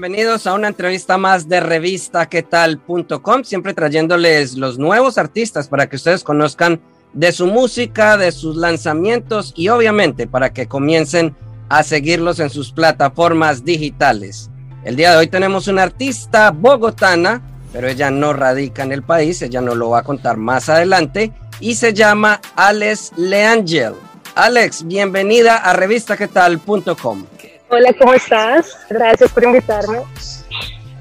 Bienvenidos a una entrevista más de revistaquetal.com, siempre trayéndoles los nuevos artistas para que ustedes conozcan de su música, de sus lanzamientos y obviamente para que comiencen a seguirlos en sus plataformas digitales. El día de hoy tenemos una artista bogotana, pero ella no radica en el país, ella nos lo va a contar más adelante y se llama Alex Leangel. Alex, bienvenida a revistaquetal.com. Hola, ¿cómo estás? Gracias por invitarme.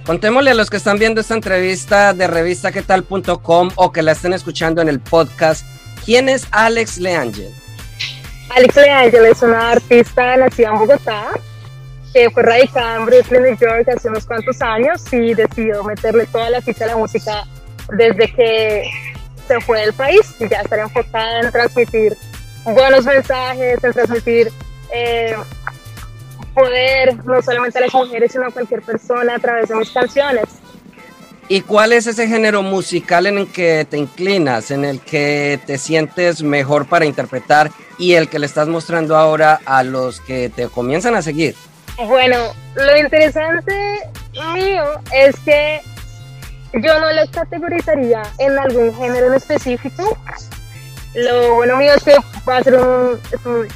Contémosle a los que están viendo esta entrevista de revistaquetal.com o que la estén escuchando en el podcast, ¿quién es Alex Leangel? Alex Leangel es una artista nacida en Bogotá, que fue radicada en Brooklyn, New York hace unos cuantos años y decidió meterle toda la ficha a la música desde que se fue del país y ya estar enfocada en transmitir buenos mensajes, en transmitir eh, poder, no solamente a las mujeres, sino a cualquier persona a través de mis canciones. ¿Y cuál es ese género musical en el que te inclinas, en el que te sientes mejor para interpretar y el que le estás mostrando ahora a los que te comienzan a seguir? Bueno, lo interesante mío es que yo no lo categorizaría en algún género en específico, lo bueno mío es que va a ser un,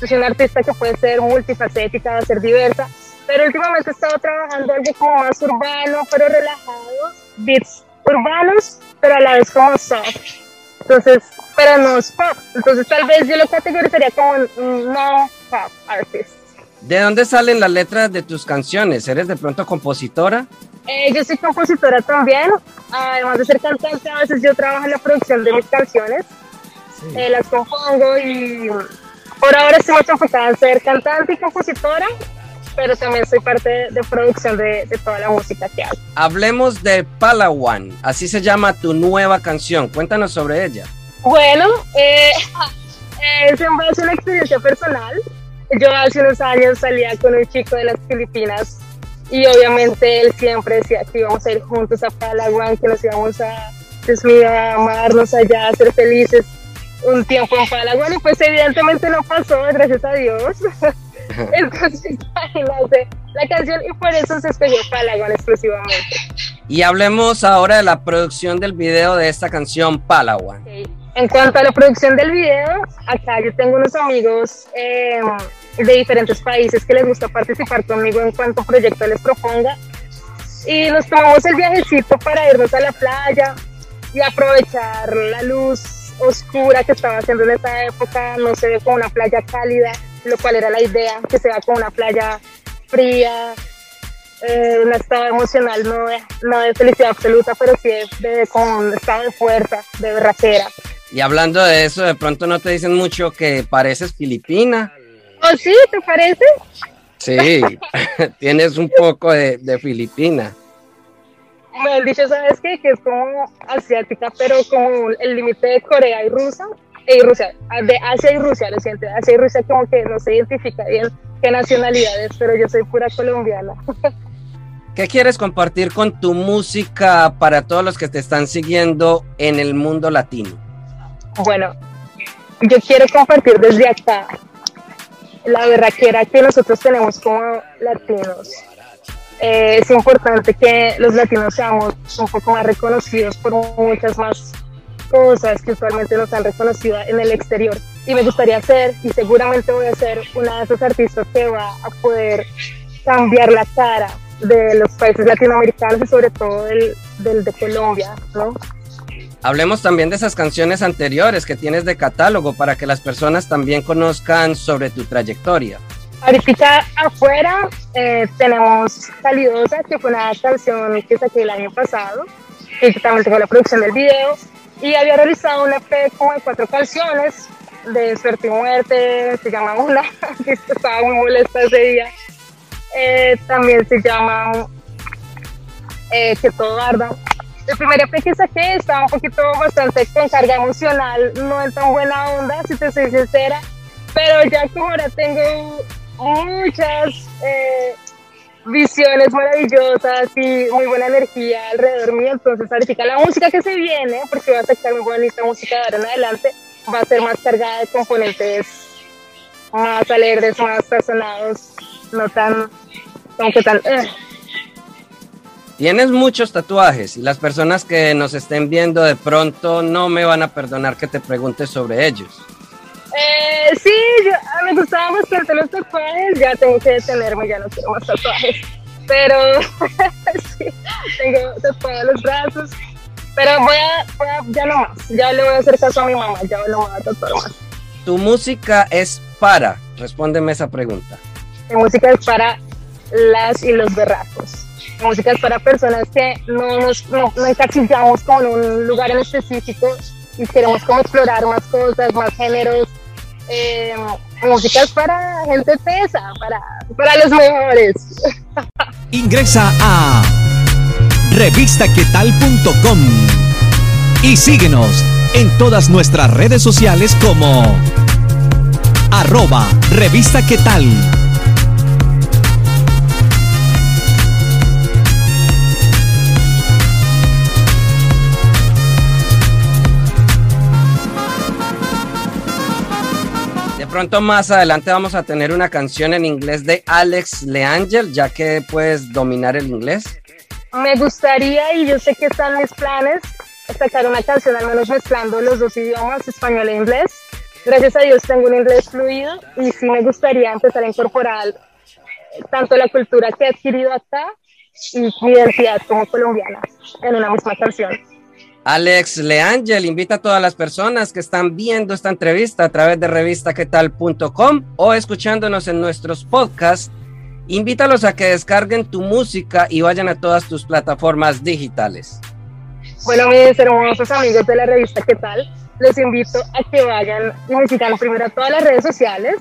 es un, artista que puede ser multifacética, va a ser diversa, pero últimamente he estado trabajando algo como más urbano, pero relajado, beats urbanos, pero a la vez como soft. Entonces, pero no es pop. Entonces tal vez yo lo categorizaría como un no pop artist. ¿De dónde salen las letras de tus canciones? ¿Eres de pronto compositora? Eh, yo soy compositora también. Además de ser cantante, a veces yo trabajo en la producción de mis canciones. Eh, las compongo y por ahora estoy mucho enfocada en ser cantante y compositora, pero también soy parte de, producción de, toda la música que hago. Hablemos de Palawan, así se llama tu nueva canción, cuéntanos sobre ella. Bueno, eh, es en base a una experiencia personal. Yo hace unos años salía con un chico de las Filipinas y obviamente él siempre decía que íbamos a ir juntos a Palawan, que nos íbamos a, Dios a amarnos allá, a ser felices un tiempo en Palawan y pues evidentemente no pasó, gracias a Dios. Entonces, imagínate la canción y por eso se escogió Palawan exclusivamente. Y hablemos ahora de la producción del video de esta canción Palawan. En cuanto a la producción del video, acá yo tengo unos amigos em, de diferentes países que les gusta participar conmigo en cuanto proyecto les proponga. Y nos tomamos el viajecito para irnos a la playa y aprovechar la luz oscura que estaba haciendo en esa época, no se ve como una playa cálida, lo cual era la idea, que se vea como una playa fría, eh, un estado emocional no de, no de felicidad absoluta, pero sí de, con un estado de fuerza, de berraquera. Y hablando de eso, de pronto no te dicen mucho que pareces filipina. ¿Oh sí? ¿Te parece? Sí, tienes un poco de, de filipina han dicho, ¿sabes qué? Que es como asiática, pero como el límite de Corea y Rusia, y Rusia, de Asia y Rusia, lo siento, Asia y Rusia como que no se identifica bien qué nacionalidades, pero yo soy pura colombiana. ¿Qué quieres compartir con tu música para todos los que te están siguiendo en el mundo latino? Bueno, yo quiero compartir desde acá la berraquera que nosotros tenemos como latinos eh, es importante que los latinos seamos un poco más reconocidos por muchas más cosas que usualmente nos han reconocido en el exterior. Y me gustaría ser, y seguramente voy a ser, una de esos artistas que va a poder cambiar la cara de los países latinoamericanos y sobre todo del, del de Colombia, ¿no? Hablemos también de esas canciones anteriores que tienes de catálogo para que las personas también conozcan sobre tu trayectoria. Ahorita afuera eh, tenemos Calidosa, que fue una canción que saqué el año pasado, y también tengo la producción del video. y había realizado un EP como de cuatro canciones de Suerte y Muerte, se llama una, que estaba muy molesta ese día. Eh, también se llama eh, Que todo arda. El primer EP que saqué estaba un poquito bastante con carga emocional, no en tan buena onda, si te soy sincera, pero ya como ahora tengo muchas eh, visiones maravillosas y muy buena energía alrededor mío. Entonces, ahorita la música que se viene, porque va a sacar muy bonita música de ahora en adelante, va a ser más cargada de componentes más alegres, más sazonados, no tan, como que tan... Eh. Tienes muchos tatuajes y las personas que nos estén viendo de pronto no me van a perdonar que te pregunte sobre ellos. Eh, sí, me los tatuajes, ya tengo que detenerme, ya no quiero más tatuajes. Pero sí, tengo tatuajes los brazos. Pero voy a, voy a, ya no más, ya le voy a hacer caso a mi mamá, ya no voy a tatuar más. ¿Tu música es para? Respóndeme esa pregunta. Mi música es para las y los berracos. Mi música es para personas que no nos no, no encasillamos con un lugar en específico y queremos como explorar más cosas, más géneros, eh, música para gente tesa, para, para los mejores. Ingresa a revistaquetal.com y síguenos en todas nuestras redes sociales como arroba revista. Pronto más adelante vamos a tener una canción en inglés de Alex Leangel, ya que puedes dominar el inglés. Me gustaría, y yo sé que están mis planes, sacar una canción al menos mezclando los dos idiomas, español e inglés. Gracias a Dios tengo un inglés fluido y sí me gustaría empezar a incorporar tanto la cultura que he adquirido acá y mi identidad como colombiana en una misma canción. Alex Leangel invita a todas las personas que están viendo esta entrevista a través de revistaquetal.com o escuchándonos en nuestros podcasts. Invítalos a que descarguen tu música y vayan a todas tus plataformas digitales. Bueno, mis hermosos amigos de la revista ¿Qué tal? Les invito a que vayan y sigan primero todas las redes sociales,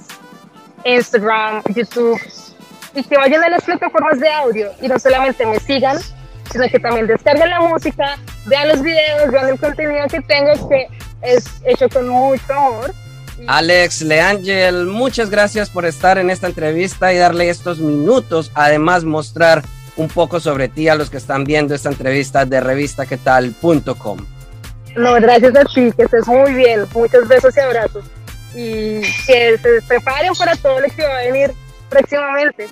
Instagram, YouTube, y que vayan a las plataformas de audio y no solamente me sigan, sino que también descarguen la música, vean los videos, vean el contenido que tengo que es hecho con mucho amor. Alex Leangel, muchas gracias por estar en esta entrevista y darle estos minutos, además mostrar un poco sobre ti a los que están viendo esta entrevista de revistaquetal.com. No, gracias a ti, que estés muy bien, muchos besos y abrazos y que se preparen para todo lo que va a venir próximamente.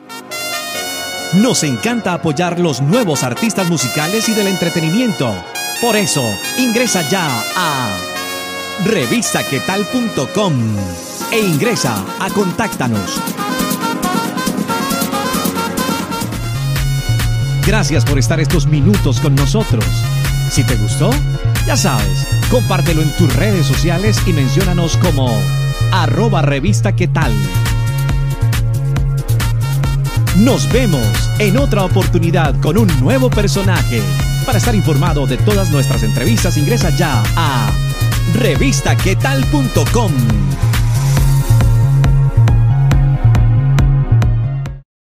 Nos encanta apoyar los nuevos artistas musicales y del entretenimiento. Por eso, ingresa ya a revistaquetal.com e ingresa a Contáctanos. Gracias por estar estos minutos con nosotros. Si te gustó, ya sabes, compártelo en tus redes sociales y menciónanos como arroba revista. Nos vemos en otra oportunidad con un nuevo personaje. Para estar informado de todas nuestras entrevistas, ingresa ya a revistaquetal.com.